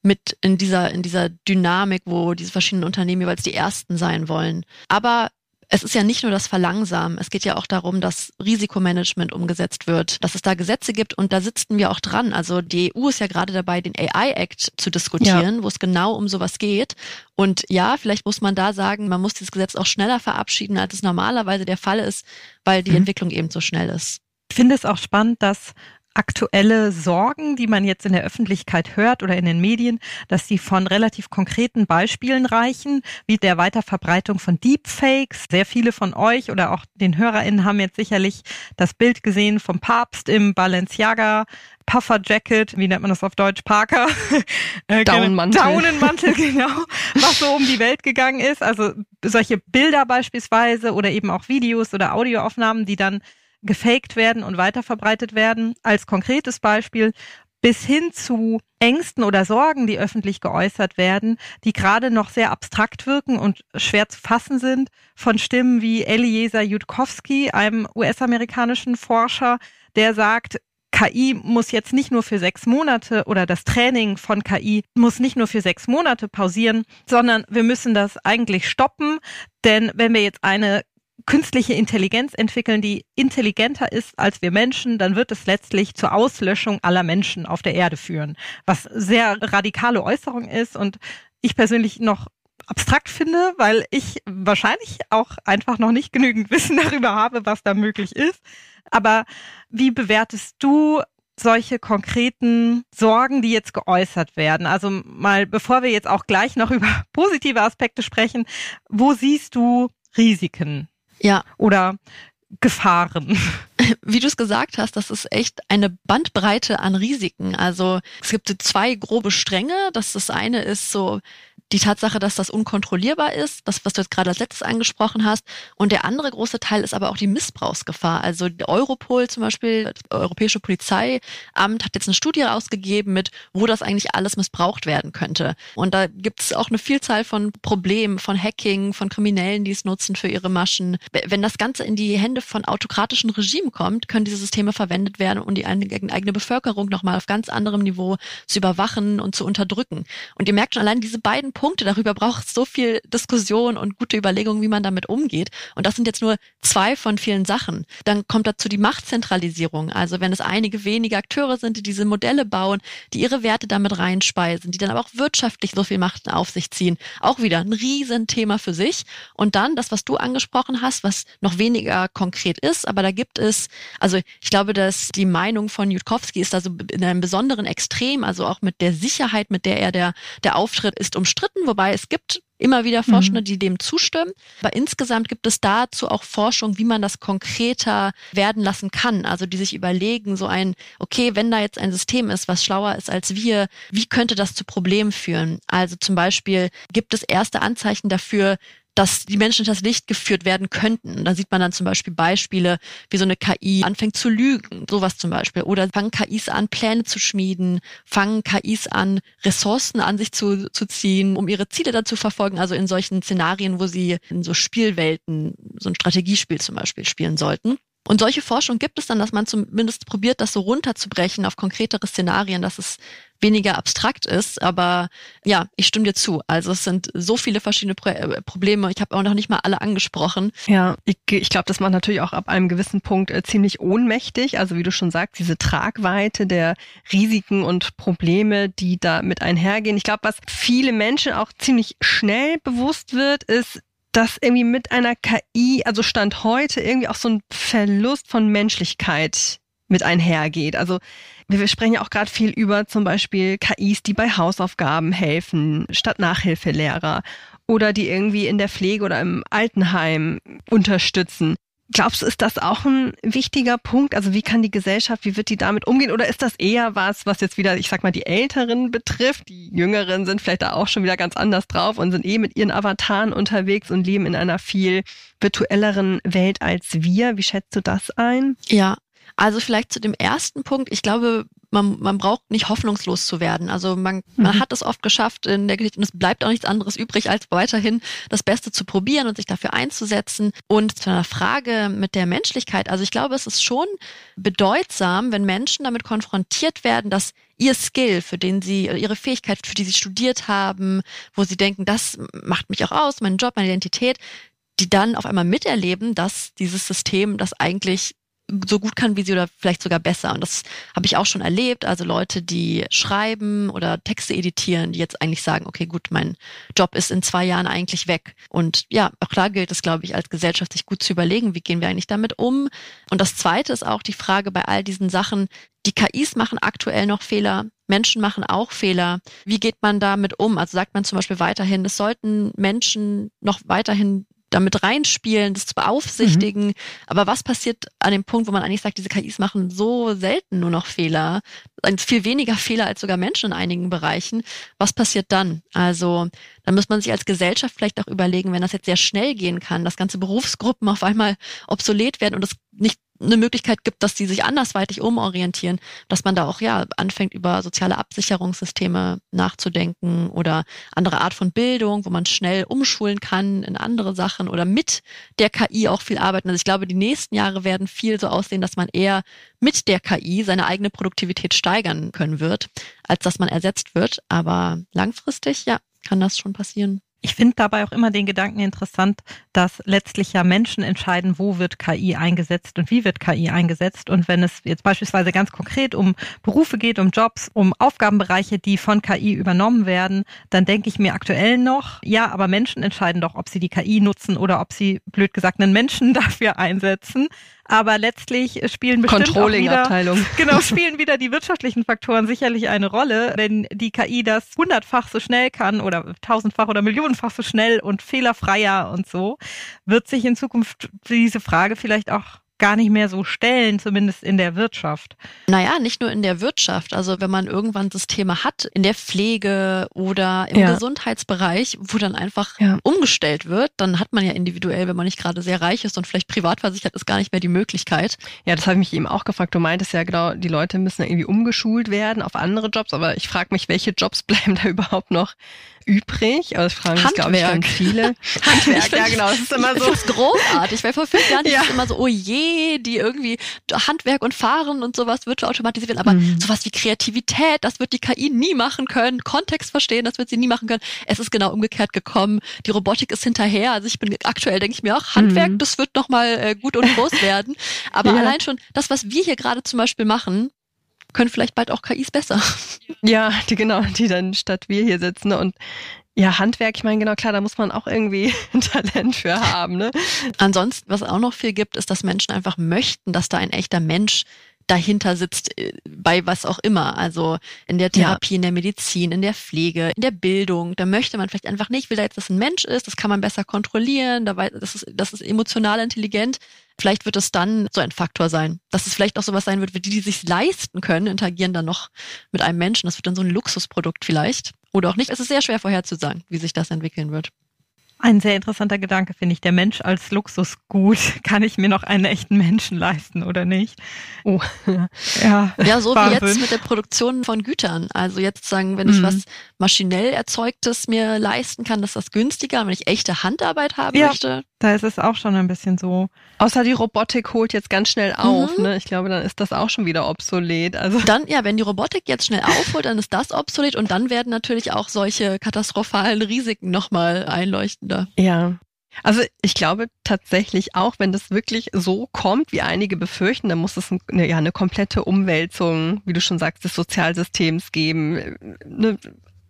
mit in dieser, in dieser Dynamik, wo diese verschiedenen Unternehmen jeweils die ersten sein wollen. Aber es ist ja nicht nur das Verlangsamen, es geht ja auch darum, dass Risikomanagement umgesetzt wird, dass es da Gesetze gibt und da sitzen wir auch dran. Also die EU ist ja gerade dabei, den AI-Act zu diskutieren, ja. wo es genau um sowas geht. Und ja, vielleicht muss man da sagen, man muss dieses Gesetz auch schneller verabschieden, als es normalerweise der Fall ist, weil die mhm. Entwicklung eben so schnell ist. Ich finde es auch spannend, dass aktuelle Sorgen, die man jetzt in der Öffentlichkeit hört oder in den Medien, dass sie von relativ konkreten Beispielen reichen, wie der Weiterverbreitung von Deepfakes. Sehr viele von euch oder auch den HörerInnen haben jetzt sicherlich das Bild gesehen vom Papst im Balenciaga Puffer Jacket, wie nennt man das auf Deutsch? Parker. [LAUGHS] Äh, Daunenmantel. Daunenmantel, [LAUGHS] genau. Was so um die Welt gegangen ist. Also solche Bilder beispielsweise oder eben auch Videos oder Audioaufnahmen, die dann gefaked werden und weiterverbreitet werden. Als konkretes Beispiel bis hin zu Ängsten oder Sorgen, die öffentlich geäußert werden, die gerade noch sehr abstrakt wirken und schwer zu fassen sind, von Stimmen wie Eliezer Yudkowsky, einem US-amerikanischen Forscher, der sagt, KI muss jetzt nicht nur für sechs Monate oder das Training von KI muss nicht nur für sechs Monate pausieren, sondern wir müssen das eigentlich stoppen. Denn wenn wir jetzt eine künstliche Intelligenz entwickeln, die intelligenter ist als wir Menschen, dann wird es letztlich zur Auslöschung aller Menschen auf der Erde führen. Was sehr radikale Äußerung ist und ich persönlich noch abstrakt finde, weil ich wahrscheinlich auch einfach noch nicht genügend Wissen [LAUGHS] darüber habe, was da möglich ist. Aber wie bewertest du solche konkreten Sorgen, die jetzt geäußert werden? Also mal, bevor wir jetzt auch gleich noch [LAUGHS] über positive Aspekte sprechen, wo siehst du Risiken? Ja. Oder Gefahren. [LAUGHS] Wie du es gesagt hast, das ist echt eine Bandbreite an Risiken. Also es gibt zwei grobe Stränge. Das, das eine ist so die Tatsache, dass das unkontrollierbar ist, das, was du jetzt gerade als letztes angesprochen hast. Und der andere große Teil ist aber auch die Missbrauchsgefahr. Also Europol zum Beispiel, das Europäische Polizeiamt, hat jetzt eine Studie rausgegeben mit, wo das eigentlich alles missbraucht werden könnte. Und da gibt es auch eine Vielzahl von Problemen, von Hacking, von Kriminellen, die es nutzen für ihre Maschen. Wenn das Ganze in die Hände von autokratischen Regimen kommt, können diese Systeme verwendet werden, um die eigene Bevölkerung nochmal auf ganz anderem Niveau zu überwachen und zu unterdrücken. Und ihr merkt schon, allein diese beiden Punkte. Darüber braucht es so viel Diskussion und gute Überlegungen, wie man damit umgeht. Und das sind jetzt nur zwei von vielen Sachen. Dann kommt dazu die Machtzentralisierung. Also wenn es einige wenige Akteure sind, die diese Modelle bauen, die ihre Werte damit reinspeisen, die dann aber auch wirtschaftlich so viel Macht auf sich ziehen. Auch wieder ein Riesenthema für sich. Und dann das, was du angesprochen hast, was noch weniger konkret ist, aber da gibt es, also ich glaube, dass die Meinung von Jutkowski ist also in einem besonderen Extrem, also auch mit der Sicherheit, mit der er der, der Auftritt ist umstritten umstritten, wobei es gibt immer wieder Forschende, mhm. die dem zustimmen. Aber insgesamt gibt es dazu auch Forschung, wie man das konkreter werden lassen kann. Also die sich überlegen, so ein, okay, wenn da jetzt ein System ist, was schlauer ist als wir, wie könnte das zu Problemen führen? Also zum Beispiel gibt es erste Anzeichen dafür, dass die Menschen das Licht geführt werden könnten. Da sieht man dann zum Beispiel Beispiele, wie so eine KI anfängt zu lügen, sowas zum Beispiel. Oder fangen KIs an, Pläne zu schmieden, fangen KIs an, Ressourcen an sich zu, zu ziehen, um ihre Ziele dazu verfolgen. Also in solchen Szenarien, wo sie in so Spielwelten, so ein Strategiespiel zum Beispiel spielen sollten. Und solche Forschung gibt es dann, dass man zumindest probiert, das so runterzubrechen auf konkretere Szenarien, dass es weniger abstrakt ist. Aber ja, ich stimme dir zu. Also es sind so viele verschiedene Pro äh, Probleme. Ich habe auch noch nicht mal alle angesprochen. Ja, ich, ich glaube, das macht natürlich auch ab einem gewissen Punkt äh, ziemlich ohnmächtig. Also wie du schon sagst, diese Tragweite der Risiken und Probleme, die da mit einhergehen. Ich glaube, was viele Menschen auch ziemlich schnell bewusst wird, ist, dass irgendwie mit einer KI, also Stand heute, irgendwie auch so ein Verlust von Menschlichkeit mit einhergeht. Also wir sprechen ja auch gerade viel über zum Beispiel KIs, die bei Hausaufgaben helfen, statt Nachhilfelehrer oder die irgendwie in der Pflege oder im Altenheim unterstützen. Glaubst du, ist das auch ein wichtiger Punkt? Also wie kann die Gesellschaft, wie wird die damit umgehen? Oder ist das eher was, was jetzt wieder, ich sag mal, die Älteren betrifft? Die Jüngeren sind vielleicht da auch schon wieder ganz anders drauf und sind eh mit ihren Avataren unterwegs und leben in einer viel virtuelleren Welt als wir. Wie schätzt du das ein? Ja, also vielleicht zu dem ersten Punkt. Ich glaube, man, man braucht nicht hoffnungslos zu werden. Also man, man mhm. hat es oft geschafft in der Geschichte und es bleibt auch nichts anderes übrig, als weiterhin das Beste zu probieren und sich dafür einzusetzen. Und zu einer Frage mit der Menschlichkeit. Also ich glaube, es ist schon bedeutsam, wenn Menschen damit konfrontiert werden, dass ihr Skill, für den sie, ihre Fähigkeit, für die sie studiert haben, wo sie denken, das macht mich auch aus, mein Job, meine Identität, die dann auf einmal miterleben, dass dieses System das eigentlich so gut kann wie sie oder vielleicht sogar besser. Und das habe ich auch schon erlebt. Also Leute, die schreiben oder Texte editieren, die jetzt eigentlich sagen, okay, gut, mein Job ist in zwei Jahren eigentlich weg. Und ja, auch klar gilt es, glaube ich, als Gesellschaft sich gut zu überlegen, wie gehen wir eigentlich damit um. Und das Zweite ist auch die Frage bei all diesen Sachen, die KIs machen aktuell noch Fehler. Menschen machen auch Fehler. Wie geht man damit um? Also sagt man zum Beispiel weiterhin, es sollten Menschen noch weiterhin damit reinspielen, das zu beaufsichtigen. Mhm. Aber was passiert an dem Punkt, wo man eigentlich sagt, diese KIs machen so selten nur noch Fehler, viel weniger Fehler als sogar Menschen in einigen Bereichen. Was passiert dann? Also dann muss man sich als Gesellschaft vielleicht auch überlegen, wenn das jetzt sehr schnell gehen kann, dass ganze Berufsgruppen auf einmal obsolet werden und es nicht eine Möglichkeit gibt, dass die sich andersweitig umorientieren, dass man da auch ja anfängt über soziale Absicherungssysteme nachzudenken oder andere Art von Bildung, wo man schnell umschulen kann in andere Sachen oder mit der KI auch viel arbeiten. Also ich glaube, die nächsten Jahre werden viel so aussehen, dass man eher mit der KI seine eigene Produktivität steigern können wird, als dass man ersetzt wird. Aber langfristig, ja, kann das schon passieren. Ich finde dabei auch immer den Gedanken interessant, dass letztlich ja Menschen entscheiden, wo wird KI eingesetzt und wie wird KI eingesetzt. Und wenn es jetzt beispielsweise ganz konkret um Berufe geht, um Jobs, um Aufgabenbereiche, die von KI übernommen werden, dann denke ich mir aktuell noch, ja, aber Menschen entscheiden doch, ob sie die KI nutzen oder ob sie, blöd gesagt, einen Menschen [LAUGHS] dafür einsetzen. Aber letztlich spielen bestimmt Controlling auch Abteilung. [LAUGHS] genau spielen wieder die wirtschaftlichen Faktoren sicherlich eine Rolle, wenn die KI das hundertfach so schnell kann oder tausendfach oder millionenfach so schnell und fehlerfreier und so, wird sich in Zukunft diese Frage vielleicht auch gar nicht mehr so stellen, zumindest in der Wirtschaft. Naja, nicht nur in der Wirtschaft. Also wenn man irgendwann Systeme hat, in der Pflege oder im Ja. Gesundheitsbereich, wo dann einfach Ja. umgestellt wird, dann hat man ja individuell, wenn man nicht gerade sehr reich ist und vielleicht privat versichert ist, gar nicht mehr die Möglichkeit. Ja, das habe ich mich eben auch gefragt. Du meintest ja genau, die Leute müssen irgendwie umgeschult werden auf andere Jobs, aber ich frage mich, welche Jobs [LAUGHS] bleiben da überhaupt noch übrig? Also das fragen sich, glaube ich, ganz viele. [LAUGHS] Handwerk, ja genau, das ist immer [LAUGHS] so. find's großartig, weil vor fünf Jahren Ja. ist es immer so, oh je, die irgendwie Handwerk und Fahren und sowas wird automatisiert werden. Aber Mhm. sowas wie Kreativität, das wird die KI nie machen können. Kontext verstehen, das wird sie nie machen können. Es ist genau umgekehrt gekommen. Die Robotik ist hinterher. Also ich bin aktuell, denke ich mir auch, Handwerk, Mhm. das wird nochmal äh, gut und groß werden. Aber Ja. allein schon das, was wir hier gerade zum Beispiel machen, können vielleicht bald auch KIs besser. [LAUGHS] Ja, die genau, die dann statt wir hier sitzen ne? und ja, Handwerk, ich meine, genau klar, da muss man auch irgendwie ein [LAUGHS] Talent für haben, ne? Ansonsten, was auch noch viel gibt, ist, dass Menschen einfach möchten, dass da ein echter Mensch dahinter sitzt, äh, bei was auch immer. Also in der Ja. Therapie, in der Medizin, in der Pflege, in der Bildung. Da möchte man vielleicht einfach nicht, will da jetzt, dass ein Mensch ist, das kann man besser kontrollieren, da das ist, das ist emotional intelligent. Vielleicht wird es dann so ein Faktor sein, dass es vielleicht auch sowas sein wird, wie die, die sich leisten können, interagieren dann noch mit einem Menschen. Das wird dann so ein Luxusprodukt vielleicht. Oder auch nicht. Es ist sehr schwer vorherzusagen, wie sich das entwickeln wird. Ein sehr interessanter Gedanke finde ich. Der Mensch als Luxusgut. [LAUGHS] Kann ich mir noch einen echten Menschen leisten oder nicht? Oh. Ja. [LAUGHS] Ja, so wie Wahnsinn. jetzt mit der Produktion von Gütern. Also jetzt sagen, wenn ich Mhm. was maschinell erzeugtes mir leisten kann, ist das günstiger. Wenn ich echte Handarbeit haben Ja. möchte, Da ist es auch schon ein bisschen so. Außer die Robotik holt jetzt ganz schnell auf, Mhm. ne? Ich glaube, dann ist das auch schon wieder obsolet. Also dann, ja, wenn die Robotik jetzt schnell aufholt, dann ist das obsolet und dann werden natürlich auch solche katastrophalen Risiken nochmal einleuchtender. Ja. Also ich glaube tatsächlich auch, wenn das wirklich so kommt, wie einige befürchten, dann muss es eine, ja, eine komplette Umwälzung, wie du schon sagst, des Sozialsystems geben, eine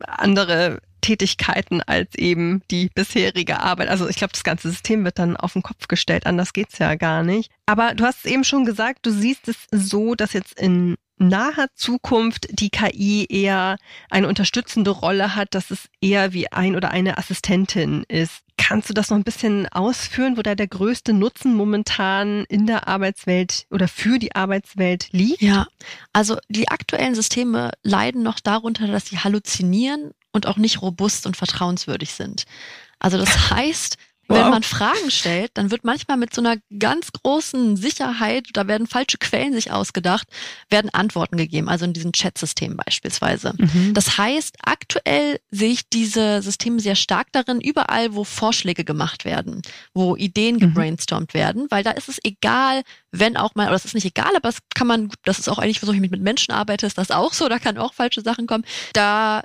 andere Tätigkeiten als eben die bisherige Arbeit. Also ich glaube, das ganze System wird dann auf den Kopf gestellt. Anders geht's ja gar nicht. Aber du hast es eben schon gesagt, du siehst es so, dass jetzt in naher Zukunft die KI eher eine unterstützende Rolle hat, dass es eher wie ein oder eine Assistentin ist. Kannst du das noch ein bisschen ausführen, wo da der größte Nutzen momentan in der Arbeitswelt oder für die Arbeitswelt liegt? Ja, also die aktuellen Systeme leiden noch darunter, dass sie halluzinieren und auch nicht robust und vertrauenswürdig sind. Also das [LAUGHS] heißt, wenn man Fragen stellt, dann wird manchmal mit so einer ganz großen Sicherheit, da werden falsche Quellen sich ausgedacht, werden Antworten gegeben, also in diesen Chat-Systemen beispielsweise. Mhm. Das heißt, aktuell sehe ich diese Systeme sehr stark darin, überall, wo Vorschläge gemacht werden, wo Ideen Mhm. gebrainstormt werden, weil da ist es egal, wenn auch mal, oder es ist nicht egal, aber das kann man, das ist auch eigentlich, versuche ich mit Menschen arbeite, ist das auch so, da kann auch falsche Sachen kommen. Da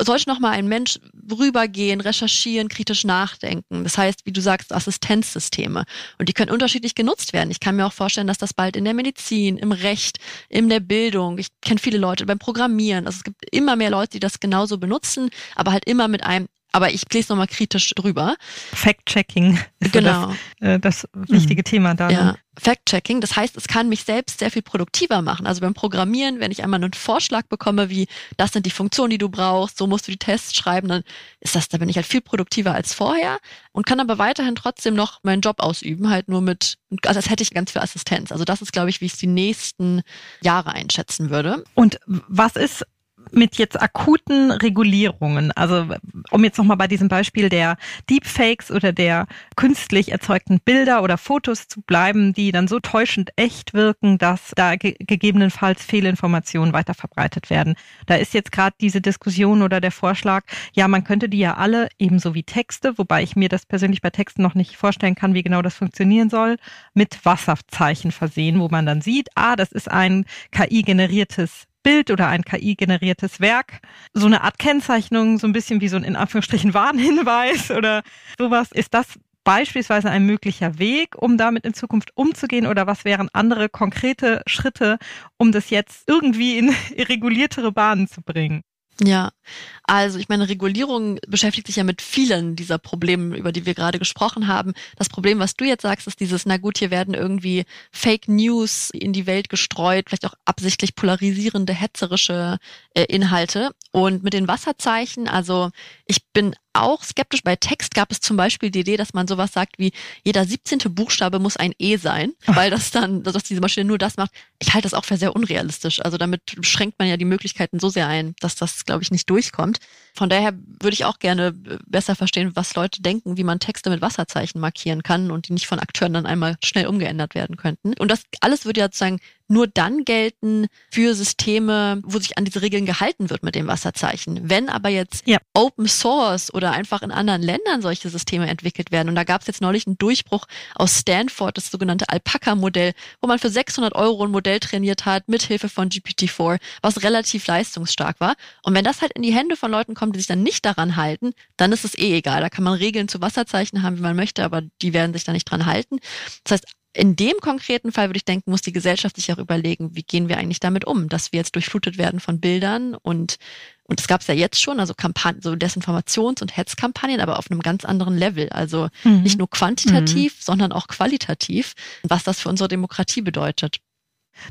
sollte noch mal ein Mensch rübergehen, recherchieren, kritisch nachdenken. Das heißt, wie du sagst, Assistenzsysteme. Und die können unterschiedlich genutzt werden. Ich kann mir auch vorstellen, dass das bald in der Medizin, im Recht, in der Bildung, ich kenne viele Leute beim Programmieren. Also es gibt immer mehr Leute, die das genauso benutzen, aber halt immer mit einem, aber ich lese nochmal kritisch drüber. Fact-Checking ist Genau. das, äh, das wichtige Thema da. Ja, Fact-Checking. Das heißt, es kann mich selbst sehr viel produktiver machen. Also beim Programmieren, wenn ich einmal einen Vorschlag bekomme, wie das sind die Funktionen, die du brauchst, so musst du die Tests schreiben, dann ist das, da bin ich halt viel produktiver als vorher und kann aber weiterhin trotzdem noch meinen Job ausüben, halt nur mit, also das hätte ich ganz viel Assistenz. Also das ist, glaube ich, wie ich es die nächsten Jahre einschätzen würde. Und was ist mit jetzt akuten Regulierungen, also um jetzt nochmal bei diesem Beispiel der Deepfakes oder der künstlich erzeugten Bilder oder Fotos zu bleiben, die dann so täuschend echt wirken, dass da ge gegebenenfalls Fehlinformationen weiter verbreitet werden. Da ist jetzt gerade diese Diskussion oder der Vorschlag, ja, man könnte die ja alle ebenso wie Texte, wobei ich mir das persönlich bei Texten noch nicht vorstellen kann, wie genau das funktionieren soll, mit Wasserzeichen versehen, wo man dann sieht, ah, das ist ein KI-generiertes Bild oder ein KI-generiertes Werk. So eine Art Kennzeichnung, so ein bisschen wie so ein in Anführungsstrichen [LAUGHS] Warnhinweis oder sowas. Ist das beispielsweise ein möglicher Weg, um damit in Zukunft umzugehen oder was wären andere konkrete Schritte, um das jetzt irgendwie in [LAUGHS] reguliertere Bahnen zu bringen? Ja, also ich meine, Regulierung beschäftigt sich ja mit vielen dieser Probleme, über die wir gerade gesprochen haben. Das Problem, was du jetzt sagst, ist dieses, na gut, hier werden irgendwie Fake News in die Welt gestreut, vielleicht auch absichtlich polarisierende, hetzerische äh, Inhalte. Und mit den Wasserzeichen, also ich bin auch skeptisch. Bei Text gab es zum Beispiel die Idee, dass man sowas sagt wie, jeder 17. Buchstabe muss ein E sein, weil das dann, dass diese Maschine nur das macht. Ich halte das auch für sehr unrealistisch. Also damit schränkt man ja die Möglichkeiten so sehr ein, dass das, glaube ich, nicht durchkommt. Von daher würde ich auch gerne besser verstehen, was Leute denken, wie man Texte mit Wasserzeichen markieren kann und die nicht von Akteuren dann einmal schnell umgeändert werden könnten. Und das alles würde ja sozusagen nur dann gelten für Systeme, wo sich an diese Regeln gehalten wird mit dem Wasserzeichen. Wenn aber jetzt ja. Open Source oder einfach in anderen Ländern solche Systeme entwickelt werden, und da gab es jetzt neulich einen Durchbruch aus Stanford, das sogenannte Alpaca-Modell, wo man für 600 Euro ein Modell trainiert hat, mithilfe von GPT-4, was relativ leistungsstark war. Und wenn das halt in die Hände von Leuten kommt, die sich dann nicht daran halten, dann ist es eh egal. Da kann man Regeln zu Wasserzeichen haben, wie man möchte, aber die werden sich da nicht dran halten. Das heißt, in dem konkreten Fall würde ich denken, muss die Gesellschaft sich auch überlegen, wie gehen wir eigentlich damit um, dass wir jetzt durchflutet werden von Bildern und und es gab es ja jetzt schon, also Kampagnen, so Desinformations- und Hetzkampagnen, aber auf einem ganz anderen Level. Also mhm. nicht nur quantitativ, mhm. sondern auch qualitativ, was das für unsere Demokratie bedeutet.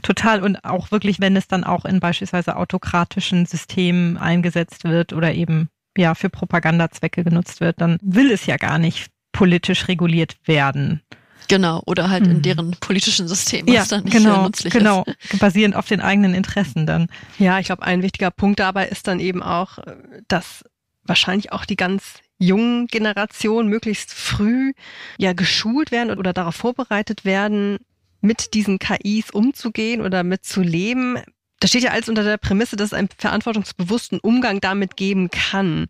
Total und auch wirklich, wenn es dann auch in beispielsweise autokratischen Systemen eingesetzt wird oder eben ja für Propagandazwecke genutzt wird, dann will es ja gar nicht politisch reguliert werden. Genau, oder halt mhm. in deren politischen System, was ja, dann nicht genau, nützlich genau, ist. [LAUGHS] basierend auf den eigenen Interessen dann. Ja, ich glaube, ein wichtiger Punkt dabei ist dann eben auch, dass wahrscheinlich auch die ganz jungen Generationen möglichst früh ja geschult werden oder darauf vorbereitet werden, mit diesen KIs umzugehen oder mitzuleben. Da steht ja alles unter der Prämisse, dass es einen verantwortungsbewussten Umgang damit geben kann.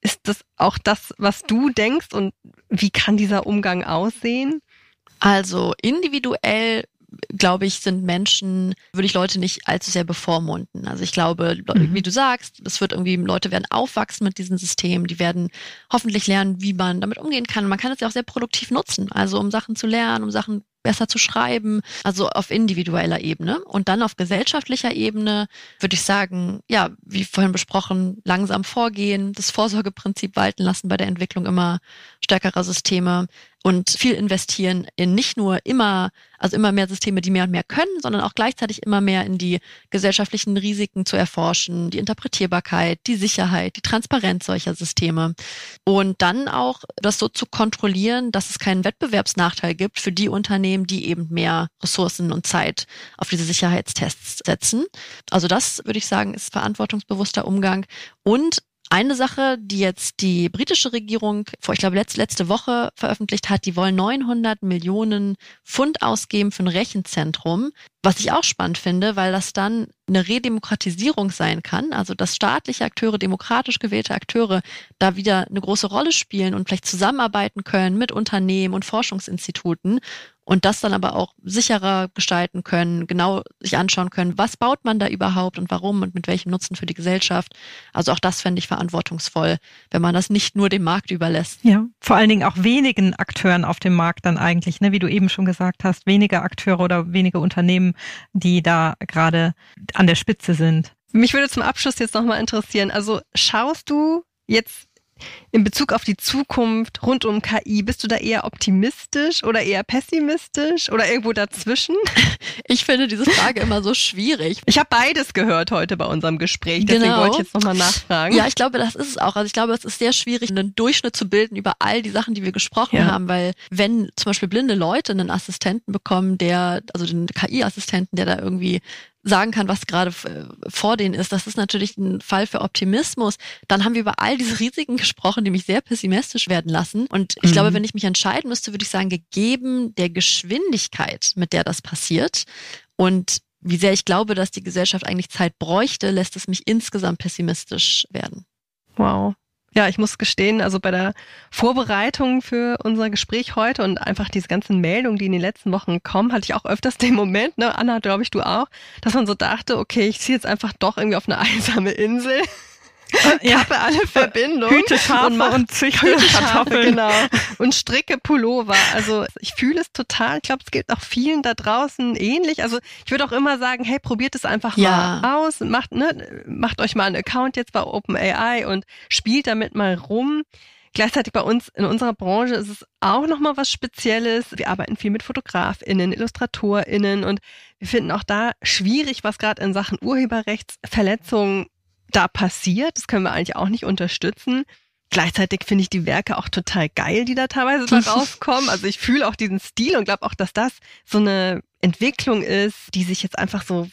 Ist das auch das, was du denkst und wie kann dieser Umgang aussehen? Also individuell glaube ich, sind Menschen, würde ich Leute nicht allzu sehr bevormunden. Also ich glaube, mhm. wie du sagst, es wird irgendwie, Leute werden aufwachsen mit diesen Systemen, die werden hoffentlich lernen, wie man damit umgehen kann. Man kann es ja auch sehr produktiv nutzen, also um Sachen zu lernen, um Sachen besser zu schreiben, also auf individueller Ebene. Und dann auf gesellschaftlicher Ebene würde ich sagen, ja, wie vorhin besprochen, langsam vorgehen, das Vorsorgeprinzip walten lassen bei der Entwicklung immer stärkerer Systeme und viel investieren in nicht nur immer, also immer mehr Systeme, die mehr und mehr können, sondern auch gleichzeitig immer mehr in die gesellschaftlichen Risiken zu erforschen, die Interpretierbarkeit, die Sicherheit, die Transparenz solcher Systeme. Und dann auch das so zu kontrollieren, dass es keinen Wettbewerbsnachteil gibt für die Unternehmen, die eben mehr Ressourcen und Zeit auf diese Sicherheitstests setzen. Also das würde ich sagen, ist verantwortungsbewusster Umgang und eine Sache, die jetzt die britische Regierung vor, ich glaube, letzte, Woche veröffentlicht hat, die wollen 900 Millionen Pfund ausgeben für ein Rechenzentrum, was ich auch spannend finde, weil das dann eine Redemokratisierung sein kann, also dass staatliche Akteure, demokratisch gewählte Akteure da wieder eine große Rolle spielen und vielleicht zusammenarbeiten können mit Unternehmen und Forschungsinstituten und das dann aber auch sicherer gestalten können, genau sich anschauen können, was baut man da überhaupt und warum und mit welchem Nutzen für die Gesellschaft. Also auch das fände ich verantwortungsvoll, wenn man das nicht nur dem Markt überlässt. Ja, vor allen Dingen auch wenigen Akteuren auf dem Markt dann eigentlich, ne, wie du eben schon gesagt hast, weniger Akteure oder wenige Unternehmen die da gerade an der Spitze sind. Mich würde zum Abschluss jetzt nochmal interessieren, also schaust du jetzt in Bezug auf die Zukunft rund um KI, bist du da eher optimistisch oder eher pessimistisch oder irgendwo dazwischen? [LAUGHS] Ich finde diese Frage immer so schwierig. Ich habe beides gehört heute bei unserem Gespräch, deswegen genau. wollte ich jetzt nochmal nachfragen. Ja, ich glaube, das ist es auch. Also ich glaube, es ist sehr schwierig, einen Durchschnitt zu bilden über all die Sachen, die wir gesprochen ja. haben, weil wenn zum Beispiel blinde Leute einen Assistenten bekommen, der, also den KI-Assistenten, der da irgendwie sagen kann, was gerade äh, vor denen ist. Das ist natürlich ein Fall für Optimismus. Dann haben wir über all diese Risiken gesprochen, die mich sehr pessimistisch werden lassen. Und ich mhm. glaube, wenn ich mich entscheiden müsste, würde ich sagen, gegeben der Geschwindigkeit, mit der das passiert und wie sehr ich glaube, dass die Gesellschaft eigentlich Zeit bräuchte, lässt es mich insgesamt pessimistisch werden. Wow. Ja, ich muss gestehen, also bei der Vorbereitung für unser Gespräch heute und einfach diese ganzen Meldungen, die in den letzten Wochen kommen, hatte ich auch öfters den Moment, ne, Anna, glaube ich, du auch, dass man so dachte, okay, ich ziehe jetzt einfach doch irgendwie auf eine [LAUGHS] einsame Insel [LAUGHS] ja. Kappe alle Verbindungen. Hüte Schafe und, und züchte Kartoffeln. Genau. [LAUGHS] Und stricke Pullover. Also ich fühle es total. Ich glaube, es geht auch vielen da draußen ähnlich. Also ich würde auch immer sagen, hey, probiert es einfach ja. mal aus. Macht, ne, macht euch mal einen Account jetzt bei OpenAI und spielt damit mal rum. Gleichzeitig bei uns in unserer Branche ist es auch nochmal was Spezielles. Wir arbeiten viel mit FotografInnen, IllustratorInnen und wir finden auch da schwierig, was gerade in Sachen Urheberrechtsverletzungen da passiert. Das können wir eigentlich auch nicht unterstützen. Gleichzeitig finde ich die Werke auch total geil, die da teilweise da [LAUGHS] rauskommen. Also ich fühle auch diesen Stil und glaube auch, dass das so eine Entwicklung ist, die sich jetzt einfach so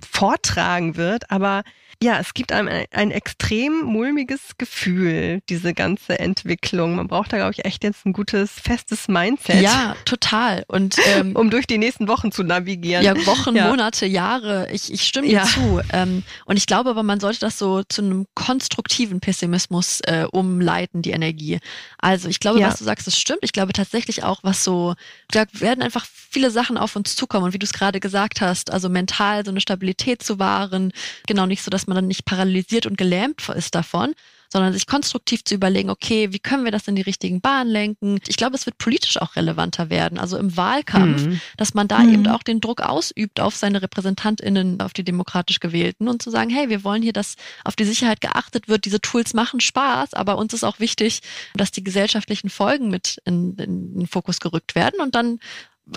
vortragen wird. Aber ja, es gibt einem ein, ein, extrem mulmiges Gefühl, diese ganze Entwicklung. Man braucht da, glaube ich, echt jetzt ein gutes, festes Mindset. Ja, total. Und ähm, [LAUGHS] um durch die nächsten Wochen zu navigieren. Ja, Wochen, [LAUGHS] ja. Monate, Jahre. Ich, ich stimme dir ja. zu. Ähm, und ich glaube aber, man sollte das so zu einem konstruktiven Pessimismus äh, umleiten, die Energie. Also ich glaube, ja. was du sagst, das stimmt. Ich glaube tatsächlich auch, was so, da werden einfach viele Sachen auf uns zukommen. Und wie du es gerade gesagt hast, also mental so eine Stabilität zu wahren, genau nicht so, dass man man dann nicht paralysiert und gelähmt ist davon, sondern sich konstruktiv zu überlegen, okay, wie können wir das in die richtigen Bahnen lenken? Ich glaube, es wird politisch auch relevanter werden, also im Wahlkampf, mhm. dass man da mhm. eben auch den Druck ausübt auf seine RepräsentantInnen, auf die demokratisch gewählten und zu sagen, hey, wir wollen hier, dass auf die Sicherheit geachtet wird. Diese Tools machen Spaß, aber uns ist auch wichtig, dass die gesellschaftlichen Folgen mit in, in den Fokus gerückt werden und dann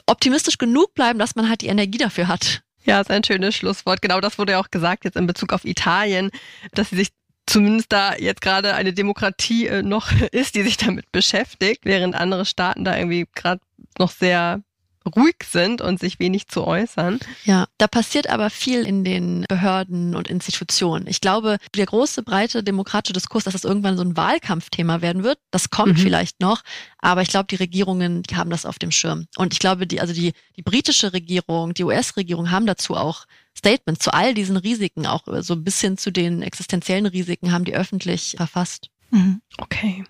optimistisch genug bleiben, dass man halt die Energie dafür hat. Ja, ist ein schönes Schlusswort. Genau das wurde ja auch gesagt jetzt in Bezug auf Italien, dass sie sich zumindest da jetzt gerade eine Demokratie äh, noch [LAUGHS] ist, die sich damit beschäftigt, während andere Staaten da irgendwie gerade noch sehr ruhig sind und sich wenig zu äußern. Ja, da passiert aber viel in den Behörden und Institutionen. Ich glaube, der große, breite demokratische Diskurs, dass das irgendwann so ein Wahlkampfthema werden wird, das kommt mhm. vielleicht noch, aber ich glaube, die Regierungen, die haben das auf dem Schirm. Und ich glaube, die, also die, die britische Regierung, die US-Regierung haben dazu auch Statements zu all diesen Risiken, auch so ein bisschen zu den existenziellen Risiken, haben die öffentlich verfasst. Mhm. Okay.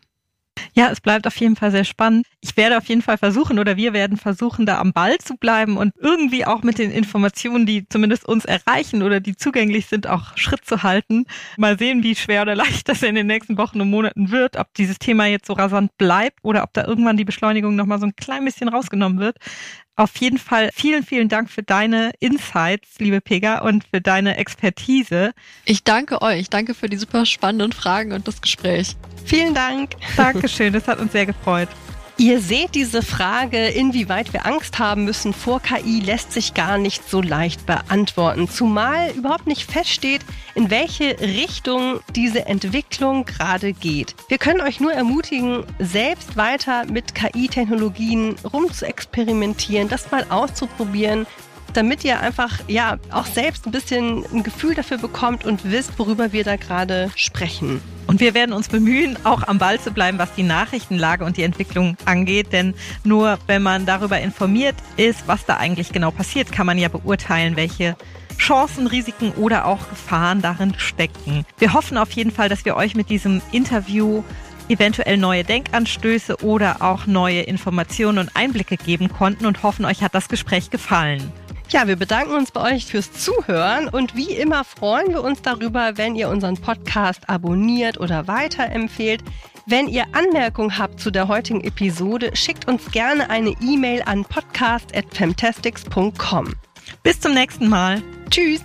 Ja, es bleibt auf jeden Fall sehr spannend. Ich werde auf jeden Fall versuchen oder wir werden versuchen, da am Ball zu bleiben und irgendwie auch mit den Informationen, die zumindest uns erreichen oder die zugänglich sind, auch Schritt zu halten. Mal sehen, wie schwer oder leicht das in den nächsten Wochen und Monaten wird, ob dieses Thema jetzt so rasant bleibt oder ob da irgendwann die Beschleunigung nochmal so ein klein bisschen rausgenommen wird. Auf jeden Fall vielen, vielen Dank für deine Insights, liebe Pega, und für deine Expertise. Ich danke euch. Danke für die super spannenden Fragen und das Gespräch. Vielen Dank. Dankeschön, das hat uns sehr gefreut. Ihr seht diese Frage, inwieweit wir Angst haben müssen vor KI, lässt sich gar nicht so leicht beantworten. Zumal überhaupt nicht feststeht, in welche Richtung diese Entwicklung gerade geht. Wir können euch nur ermutigen, selbst weiter mit KI-Technologien rumzuexperimentieren, das mal auszuprobieren, damit ihr einfach ja auch selbst ein bisschen ein Gefühl dafür bekommt und wisst, worüber wir da gerade sprechen. Und wir werden uns bemühen, auch am Ball zu bleiben, was die Nachrichtenlage und die Entwicklung angeht. Denn nur wenn man darüber informiert ist, was da eigentlich genau passiert, kann man ja beurteilen, welche Chancen, Risiken oder auch Gefahren darin stecken. Wir hoffen auf jeden Fall, dass wir euch mit diesem Interview eventuell neue Denkanstöße oder auch neue Informationen und Einblicke geben konnten und hoffen, euch hat das Gespräch gefallen. Ja, wir bedanken uns bei euch fürs Zuhören und wie immer freuen wir uns darüber, wenn ihr unseren Podcast abonniert oder weiterempfehlt. Wenn ihr Anmerkungen habt zu der heutigen Episode, schickt uns gerne eine E-Mail an podcast@fantastics.com. Bis zum nächsten Mal. Tschüss.